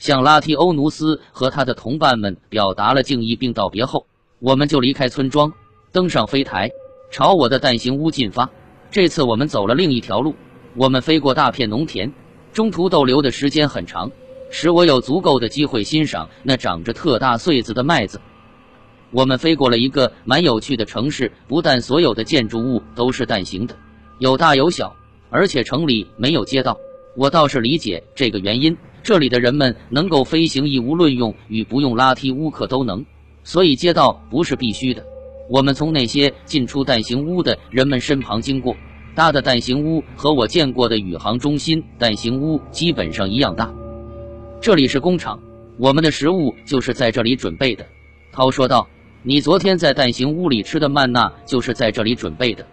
向拉提欧努斯和他的同伴们表达了敬意并道别后，我们就离开村庄，登上飞台，朝我的蛋形屋进发。这次我们走了另一条路，我们飞过大片农田，中途逗留的时间很长，使我有足够的机会欣赏那长着特大穗子的麦子。我们飞过了一个蛮有趣的城市，不但所有的建筑物都是蛋形的，有大有小，而且城里没有街道。我倒是理解这个原因，这里的人们能够飞行，亦无论用与不用拉梯乌克都能，所以街道不是必须的。我们从那些进出蛋形屋的人们身旁经过，搭的蛋形屋和我见过的宇航中心蛋形屋基本上一样大。这里是工厂，我们的食物就是在这里准备的。涛说道。你昨天在蛋形屋里吃的曼娜就是在这里准备的。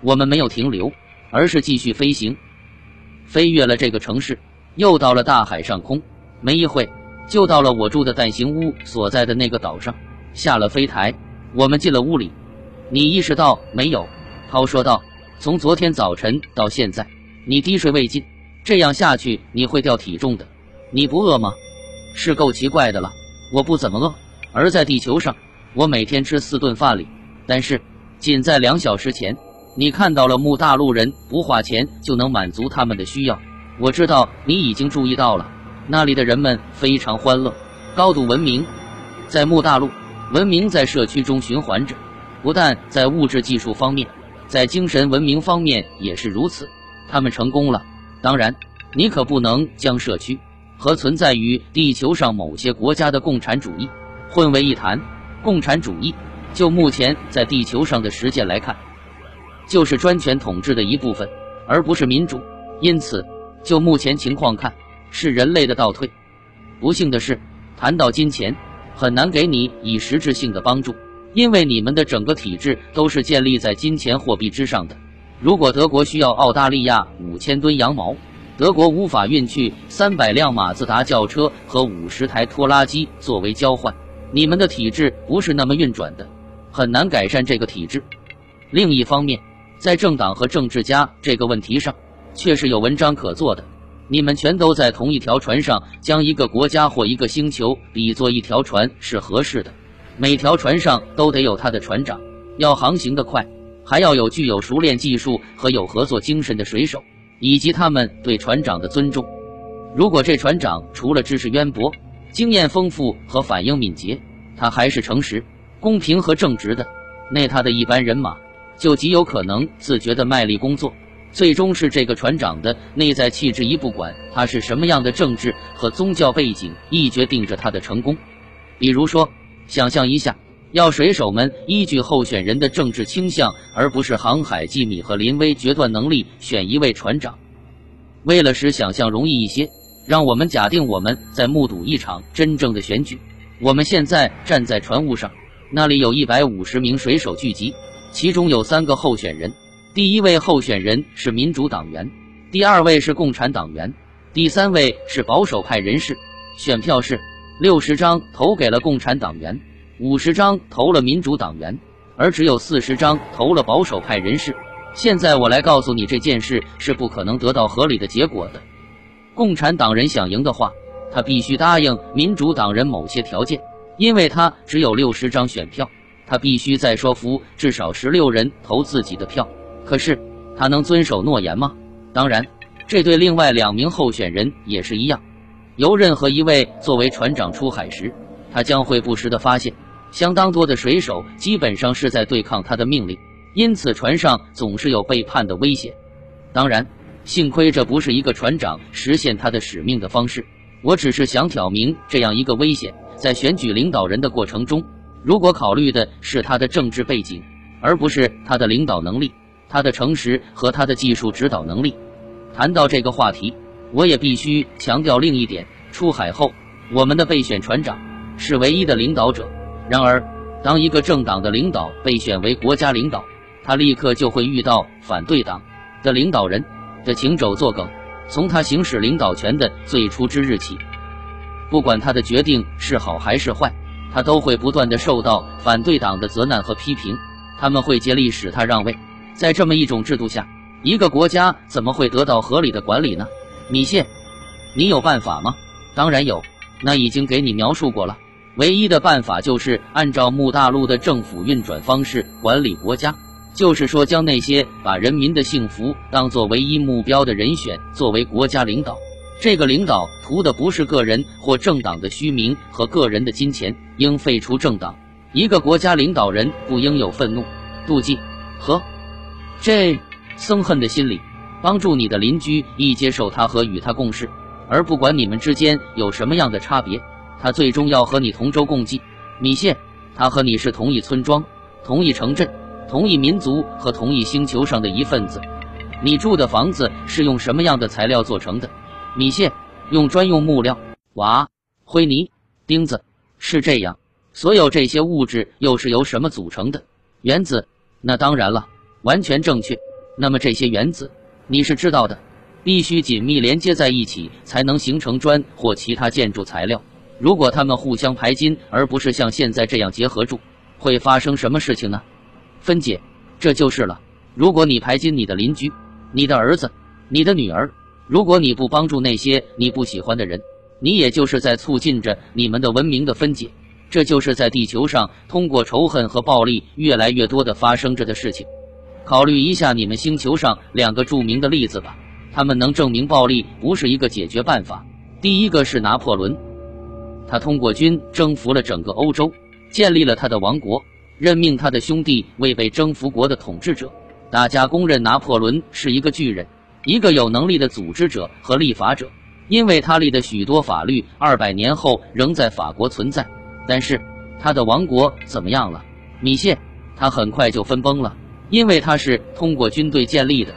我们没有停留，而是继续飞行，飞越了这个城市，又到了大海上空。没一会，就到了我住的蛋形屋所在的那个岛上。下了飞台，我们进了屋里。你意识到没有？涛说道。从昨天早晨到现在，你滴水未进，这样下去你会掉体重的。你不饿吗？是够奇怪的了。我不怎么饿，而在地球上。我每天吃四顿饭里，但是仅在两小时前，你看到了木大陆人不花钱就能满足他们的需要。我知道你已经注意到了，那里的人们非常欢乐，高度文明。在木大陆，文明在社区中循环着，不但在物质技术方面，在精神文明方面也是如此。他们成功了。当然，你可不能将社区和存在于地球上某些国家的共产主义混为一谈。共产主义，就目前在地球上的实践来看，就是专权统治的一部分，而不是民主。因此，就目前情况看，是人类的倒退。不幸的是，谈到金钱，很难给你以实质性的帮助，因为你们的整个体制都是建立在金钱货币之上的。如果德国需要澳大利亚五千吨羊毛，德国无法运去三百辆马自达轿车和五十台拖拉机作为交换。你们的体制不是那么运转的，很难改善这个体制。另一方面，在政党和政治家这个问题上，却是有文章可做的。你们全都在同一条船上，将一个国家或一个星球比作一条船是合适的。每条船上都得有他的船长，要航行的快，还要有具有熟练技术和有合作精神的水手，以及他们对船长的尊重。如果这船长除了知识渊博，经验丰富和反应敏捷，他还是诚实、公平和正直的。那他的一般人马就极有可能自觉地卖力工作，最终是这个船长的内在气质，一不管他是什么样的政治和宗教背景，亦决定着他的成功。比如说，想象一下，要水手们依据候选人的政治倾向，而不是航海机密和临危决断能力选一位船长。为了使想象容易一些。让我们假定我们在目睹一场真正的选举。我们现在站在船坞上，那里有一百五十名水手聚集，其中有三个候选人。第一位候选人是民主党员，第二位是共产党员，第三位是保守派人士。选票是六十张投给了共产党员，五十张投了民主党员，而只有四十张投了保守派人士。现在我来告诉你，这件事是不可能得到合理的结果的。共产党人想赢的话，他必须答应民主党人某些条件，因为他只有六十张选票，他必须再说服至少十六人投自己的票。可是他能遵守诺言吗？当然，这对另外两名候选人也是一样。由任何一位作为船长出海时，他将会不时地发现，相当多的水手基本上是在对抗他的命令，因此船上总是有背叛的危险。当然。幸亏这不是一个船长实现他的使命的方式。我只是想挑明这样一个危险：在选举领导人的过程中，如果考虑的是他的政治背景，而不是他的领导能力、他的诚实和他的技术指导能力。谈到这个话题，我也必须强调另一点：出海后，我们的备选船长是唯一的领导者。然而，当一个政党的领导被选为国家领导，他立刻就会遇到反对党的领导人。的行走作梗，从他行使领导权的最初之日起，不管他的决定是好还是坏，他都会不断的受到反对党的责难和批评。他们会竭力使他让位。在这么一种制度下，一个国家怎么会得到合理的管理呢？米线，你有办法吗？当然有。那已经给你描述过了。唯一的办法就是按照穆大陆的政府运转方式管理国家，就是说将那些把人民的幸福当作唯一目标的人选作为国家领导。这个领导图的不是个人或政党的虚名和个人的金钱，应废除政党。一个国家领导人不应有愤怒、妒忌和这憎恨的心理。帮助你的邻居一接受他和与他共事，而不管你们之间有什么样的差别。他最终要和你同舟共济，米谢，他和你是同一村庄、同一城镇、同一民族和同一星球上的一份子。你住的房子是用什么样的材料做成的？米谢，用专用木料、瓦、灰泥、钉子。是这样。所有这些物质又是由什么组成的？原子。那当然了，完全正确。那么这些原子，你是知道的，必须紧密连接在一起才能形成砖或其他建筑材料。如果它们互相排金，而不是像现在这样结合住，会发生什么事情呢？分解，这就是了。如果你排金你的邻居、你的儿子、你的女儿，如果你不帮助那些你不喜欢的人，你也就是在促进着你们的文明的分解。这就是在地球上通过仇恨和暴力越来越多的发生着的事情。考虑一下你们星球上两个著名的例子吧，他们能证明暴力不是一个解决办法。第一个是拿破仑。他通过军征服了整个欧洲，建立了他的王国，任命他的兄弟为被征服国的统治者。大家公认拿破仑是一个巨人，一个有能力的组织者和立法者，因为他立的许多法律二百年后仍在法国存在。但是他的王国怎么样了？米谢，他很快就分崩了，因为他是通过军队建立的。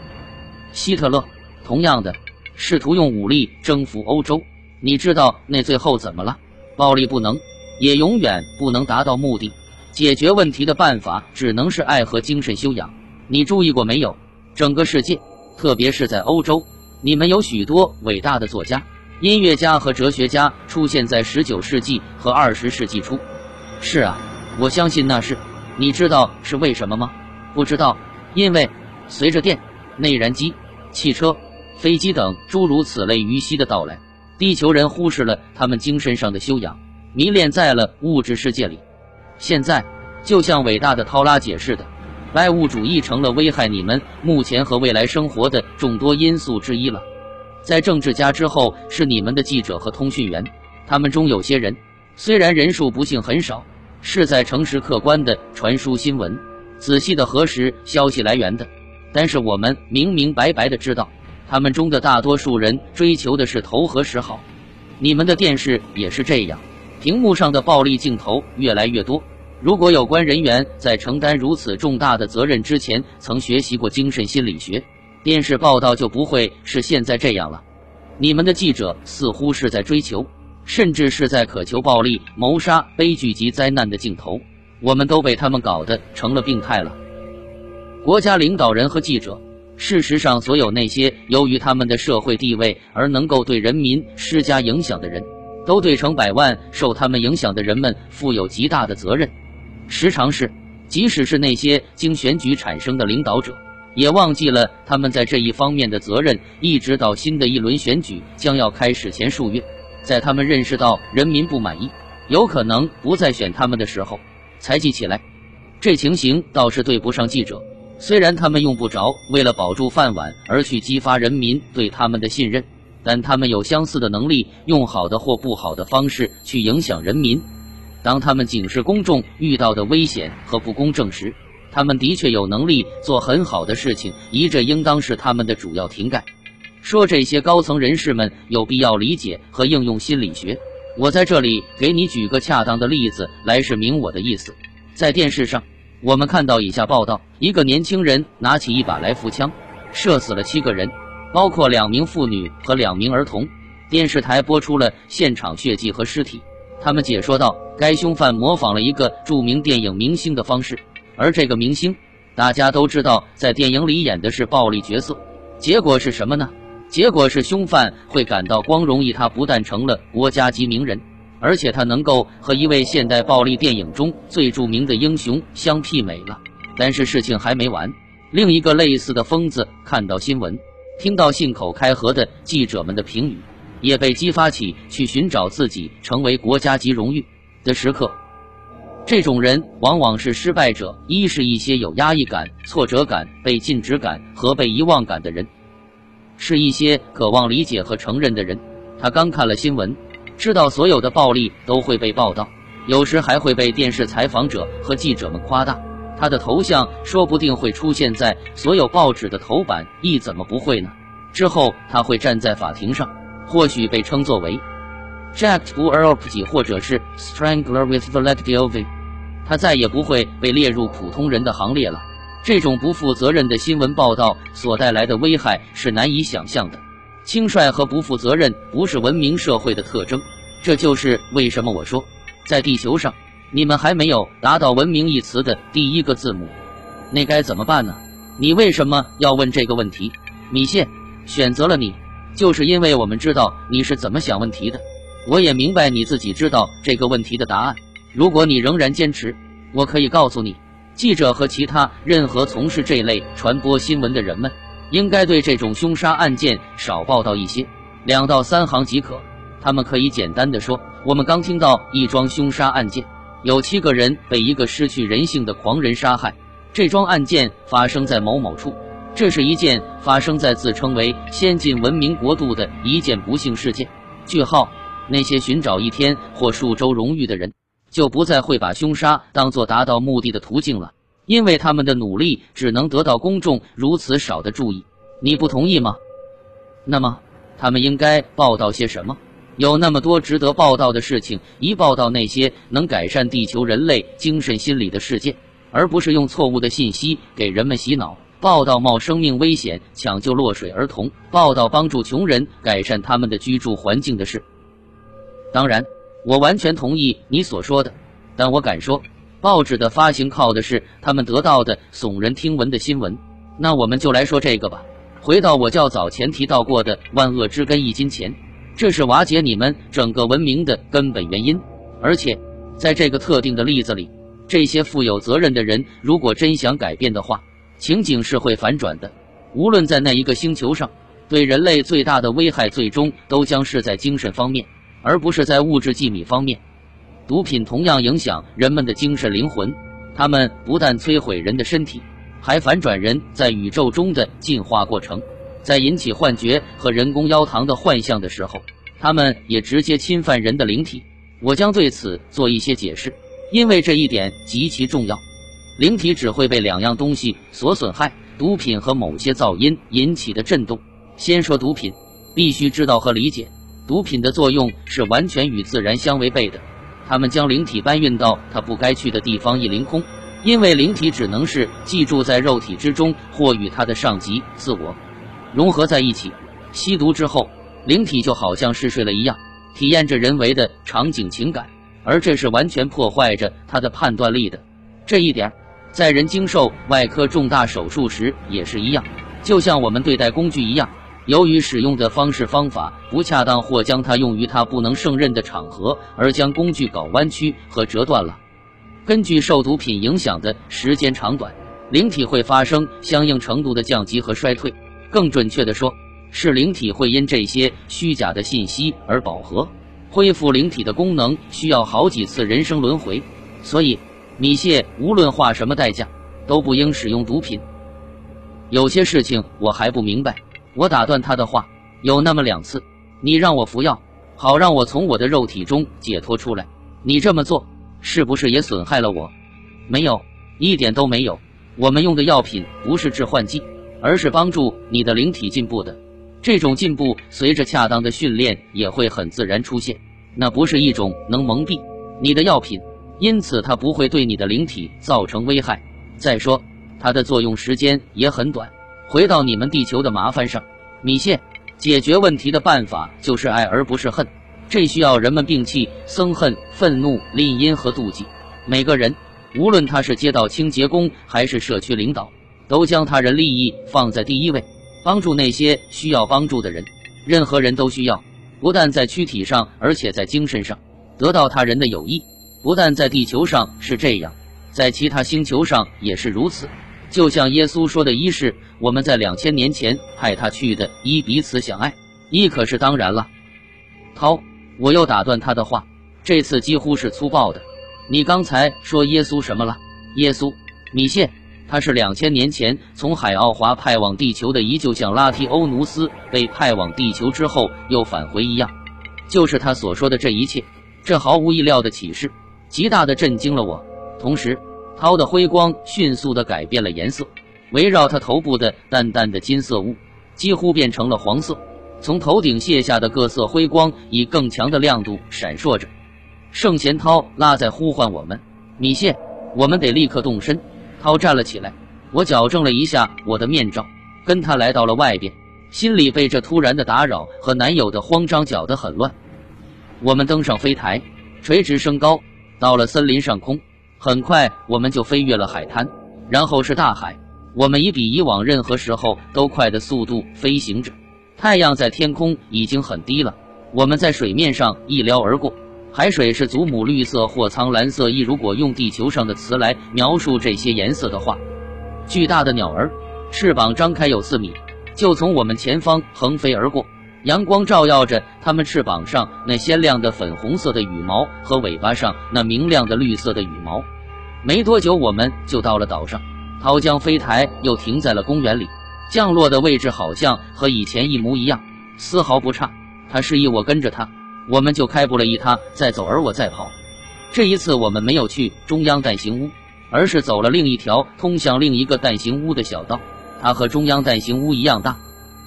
希特勒，同样的，试图用武力征服欧洲，你知道那最后怎么了？暴力不能，也永远不能达到目的。解决问题的办法只能是爱和精神修养。你注意过没有？整个世界，特别是在欧洲，你们有许多伟大的作家、音乐家和哲学家出现在十九世纪和二十世纪初。是啊，我相信那是。你知道是为什么吗？不知道，因为随着电、内燃机、汽车、飞机等诸如此类于西的到来。地球人忽视了他们精神上的修养，迷恋在了物质世界里。现在，就像伟大的涛拉解释的，外物主义成了危害你们目前和未来生活的众多因素之一了。在政治家之后是你们的记者和通讯员，他们中有些人，虽然人数不幸很少，是在诚实客观的传输新闻，仔细的核实消息来源的，但是我们明明白白的知道。他们中的大多数人追求的是头和时好，你们的电视也是这样，屏幕上的暴力镜头越来越多。如果有关人员在承担如此重大的责任之前曾学习过精神心理学，电视报道就不会是现在这样了。你们的记者似乎是在追求，甚至是在渴求暴力、谋杀、悲剧及灾难的镜头。我们都被他们搞得成了病态了。国家领导人和记者。事实上，所有那些由于他们的社会地位而能够对人民施加影响的人，都对成百万受他们影响的人们负有极大的责任。时常是，即使是那些经选举产生的领导者，也忘记了他们在这一方面的责任，一直到新的一轮选举将要开始前数月，在他们认识到人民不满意，有可能不再选他们的时候，才记起来。这情形倒是对不上记者。虽然他们用不着为了保住饭碗而去激发人民对他们的信任，但他们有相似的能力，用好的或不好的方式去影响人民。当他们警示公众遇到的危险和不公正时，他们的确有能力做很好的事情，一这应当是他们的主要题干。说这些高层人士们有必要理解和应用心理学。我在这里给你举个恰当的例子来示明我的意思，在电视上。我们看到以下报道：一个年轻人拿起一把来福枪，射死了七个人，包括两名妇女和两名儿童。电视台播出了现场血迹和尸体。他们解说道，该凶犯模仿了一个著名电影明星的方式，而这个明星大家都知道，在电影里演的是暴力角色。结果是什么呢？结果是凶犯会感到光荣，以他不但成了国家级名人。而且他能够和一位现代暴力电影中最著名的英雄相媲美了。但是事情还没完，另一个类似的疯子看到新闻，听到信口开河的记者们的评语，也被激发起去寻找自己成为国家级荣誉的时刻。这种人往往是失败者，一是一些有压抑感、挫折感、被禁止感和被遗忘感的人，是一些渴望理解和承认的人。他刚看了新闻，知道所有的暴力都会被报道，有时还会被电视采访者和记者们夸大。他的头像说不定会出现在所有报纸的头版，一怎么不会呢？之后他会站在法庭上，或许被称作为 Jack b u r o p 或者是 Strangler with v a l e t i o v 他再也不会被列入普通人的行列了。这种不负责任的新闻报道所带来的危害是难以想象的。轻率和不负责任不是文明社会的特征，这就是为什么我说，在地球上，你们还没有达到“文明”一词的第一个字母。那该怎么办呢？你为什么要问这个问题，米线？选择了你，就是因为我们知道你是怎么想问题的。我也明白你自己知道这个问题的答案。如果你仍然坚持，我可以告诉你，记者和其他任何从事这类传播新闻的人们，应该对这种凶杀案件少报道一些，两到三行即可。他们可以简单的说：“我们刚听到一桩凶杀案件，有七个人被一个失去人性的狂人杀害。这桩案件发生在某某处，这是一件发生在自称为先进文明国度的一件不幸事件。”句号。那些寻找一天或数周荣誉的人。就不再会把凶杀当做达到目的的途径了，因为他们的努力只能得到公众如此少的注意。你不同意吗？那么他们应该报道些什么？有那么多值得报道的事情，一报道那些能改善地球人类精神心理的事件，而不是用错误的信息给人们洗脑。报道冒生命危险抢救落水儿童，报道帮助穷人改善他们的居住环境的事。当然。我完全同意你所说的，但我敢说，报纸的发行靠的是他们得到的耸人听闻的新闻。那我们就来说这个吧。回到我较早前提到过的万恶之根——一金钱，这是瓦解你们整个文明的根本原因。而且，在这个特定的例子里，这些负有责任的人如果真想改变的话，情景是会反转的。无论在哪一个星球上，对人类最大的危害最终都将是在精神方面。而不是在物质机密方面，毒品同样影响人们的精神灵魂。它们不但摧毁人的身体，还反转人在宇宙中的进化过程。在引起幻觉和人工腰糖的幻象的时候，它们也直接侵犯人的灵体。我将对此做一些解释，因为这一点极其重要。灵体只会被两样东西所损害：毒品和某些噪音引起的震动。先说毒品，必须知道和理解。毒品的作用是完全与自然相违背的，他们将灵体搬运到它不该去的地方一凌空，因为灵体只能是寄住在肉体之中，或与它的上级自我融合在一起。吸毒之后，灵体就好像嗜睡了一样，体验着人为的场景情感，而这是完全破坏着他的判断力的。这一点，在人经受外科重大手术时也是一样，就像我们对待工具一样。由于使用的方式方法不恰当，或将它用于它不能胜任的场合，而将工具搞弯曲和折断了。根据受毒品影响的时间长短，灵体会发生相应程度的降级和衰退。更准确地说，是灵体会因这些虚假的信息而饱和。恢复灵体的功能需要好几次人生轮回，所以米谢无论花什么代价都不应使用毒品。有些事情我还不明白。我打断他的话，有那么两次，你让我服药，好让我从我的肉体中解脱出来。你这么做是不是也损害了我？没有，一点都没有。我们用的药品不是致幻剂，而是帮助你的灵体进步的。这种进步随着恰当的训练也会很自然出现。那不是一种能蒙蔽你的药品，因此它不会对你的灵体造成危害。再说，它的作用时间也很短。回到你们地球的麻烦上，米线解决问题的办法就是爱而不是恨。这需要人们摒弃憎恨、愤怒、吝阴和妒忌。每个人，无论他是街道清洁工还是社区领导，都将他人利益放在第一位，帮助那些需要帮助的人。任何人都需要，不但在躯体上，而且在精神上得到他人的友谊。不但在地球上是这样，在其他星球上也是如此。就像耶稣说的：“一是我们在两千年前派他去的，一彼此相爱；一可是当然了，涛，我又打断他的话，这次几乎是粗暴的。你刚才说耶稣什么了？耶稣，米谢，他是两千年前从海奥华派往地球的，一就像拉提欧努斯被派往地球之后又返回一样，就是他所说的这一切。这毫无意料的启示，极大的震惊了我。同时，涛的辉光迅速的改变了颜色，围绕他头部的淡淡的金色雾几乎变成了黄色。从头顶卸下的各色辉光以更强的亮度闪烁着。圣贤涛拉在呼唤我们，米谢，我们得立刻动身。涛站了起来，我矫正了一下我的面罩，跟他来到了外边，心里被这突然的打扰和男友的慌张搅得很乱。我们登上飞台，垂直升高，到了森林上空。很快，我们就飞越了海滩，然后是大海。我们以比以往任何时候都快的速度飞行着。太阳在天空已经很低了，我们在水面上一撩而过，海水是祖母绿色或苍蓝色。一如果用地球上的词来描述这些颜色的话，巨大的鸟儿，翅膀张开有四米，就从我们前方横飞而过。阳光照耀着它们翅膀上那鲜亮的粉红色的羽毛和尾巴上那明亮的绿色的羽毛。没多久，我们就到了岛上。桃江飞台又停在了公园里。降落的位置好像和以前一模一样，丝毫不差。他示意我跟着他，我们就开步了一他再走，而我再跑。这一次我们没有去中央蛋形屋，而是走了另一条通向另一个蛋形屋的小道。它和中央蛋形屋一样大，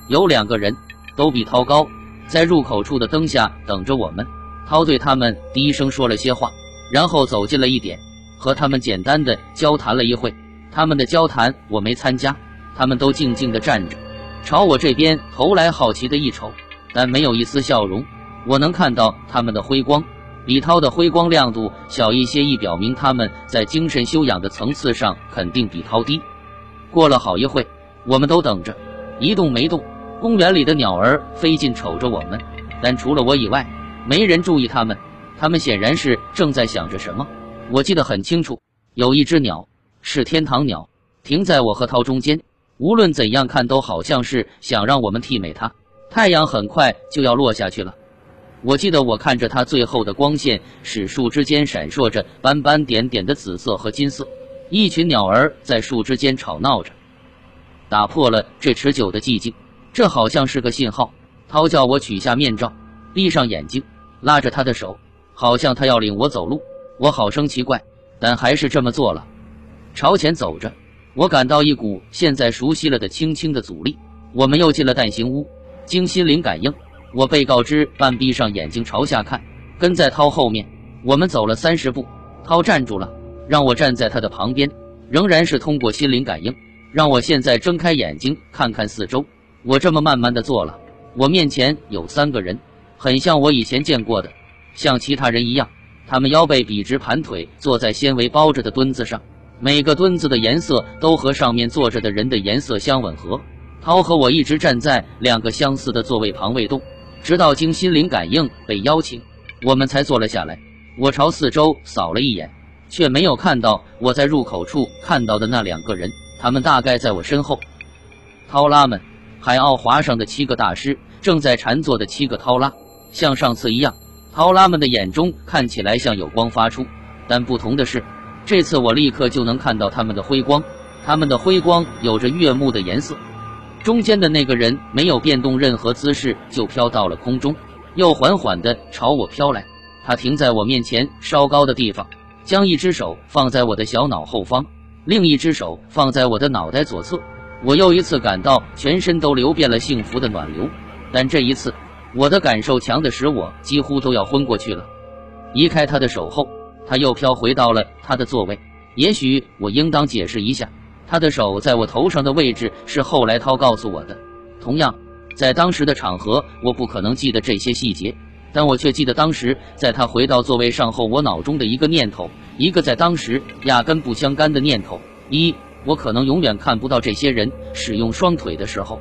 有两个人，都比涛高，在入口处的灯下等着我们。涛对他们低声说了些话，然后走近了一点，和他们简单的交谈了一会。他们的交谈我没参加。他们都静静的站着，朝我这边投来好奇的一瞅，但没有一丝笑容。我能看到他们的辉光，比涛的辉光亮度小一些，亦表明他们在精神修养的层次上肯定比涛低。过了好一会，我们都等着，一动没动。公园里的鸟儿飞近瞅着我们，但除了我以外，没人注意他们。他们显然是正在想着什么。我记得很清楚，有一只鸟是天堂鸟，停在我和涛中间。无论怎样看，都好像是想让我们媲美它。太阳很快就要落下去了，我记得我看着它最后的光线使树枝间闪烁着斑斑点点的紫色和金色。一群鸟儿在树枝间吵闹着，打破了这持久的寂静。这好像是个信号。涛叫我取下面罩，闭上眼睛，拉着他的手，好像他要领我走路。我好生奇怪，但还是这么做了，朝前走着。我感到一股现在熟悉了的轻轻的阻力。我们又进了蛋形屋，经心灵感应，我被告知半闭上眼睛朝下看，跟在涛后面。我们走了三十步，涛站住了，让我站在他的旁边，仍然是通过心灵感应，让我现在睁开眼睛看看四周。我这么慢慢的做了。我面前有三个人，很像我以前见过的，像其他人一样，他们腰背笔直，盘腿坐在纤维包着的墩子上。每个墩子的颜色都和上面坐着的人的颜色相吻合。涛和我一直站在两个相似的座位旁未动，直到经心灵感应被邀请，我们才坐了下来。我朝四周扫了一眼，却没有看到我在入口处看到的那两个人，他们大概在我身后。涛拉们，海奥华上的七个大师正在禅坐的七个涛拉，像上次一样，涛拉们的眼中看起来像有光发出，但不同的是。这次我立刻就能看到他们的辉光，他们的辉光有着悦目的颜色。中间的那个人没有变动任何姿势，就飘到了空中，又缓缓地朝我飘来。他停在我面前稍高的地方，将一只手放在我的小脑后方，另一只手放在我的脑袋左侧。我又一次感到全身都流遍了幸福的暖流，但这一次我的感受强的使我几乎都要昏过去了。移开他的手后。他又飘回到了他的座位。也许我应当解释一下，他的手在我头上的位置是后来涛告诉我的。同样，在当时的场合，我不可能记得这些细节，但我却记得当时在他回到座位上后，我脑中的一个念头，一个在当时压根不相干的念头：一，我可能永远看不到这些人使用双腿的时候。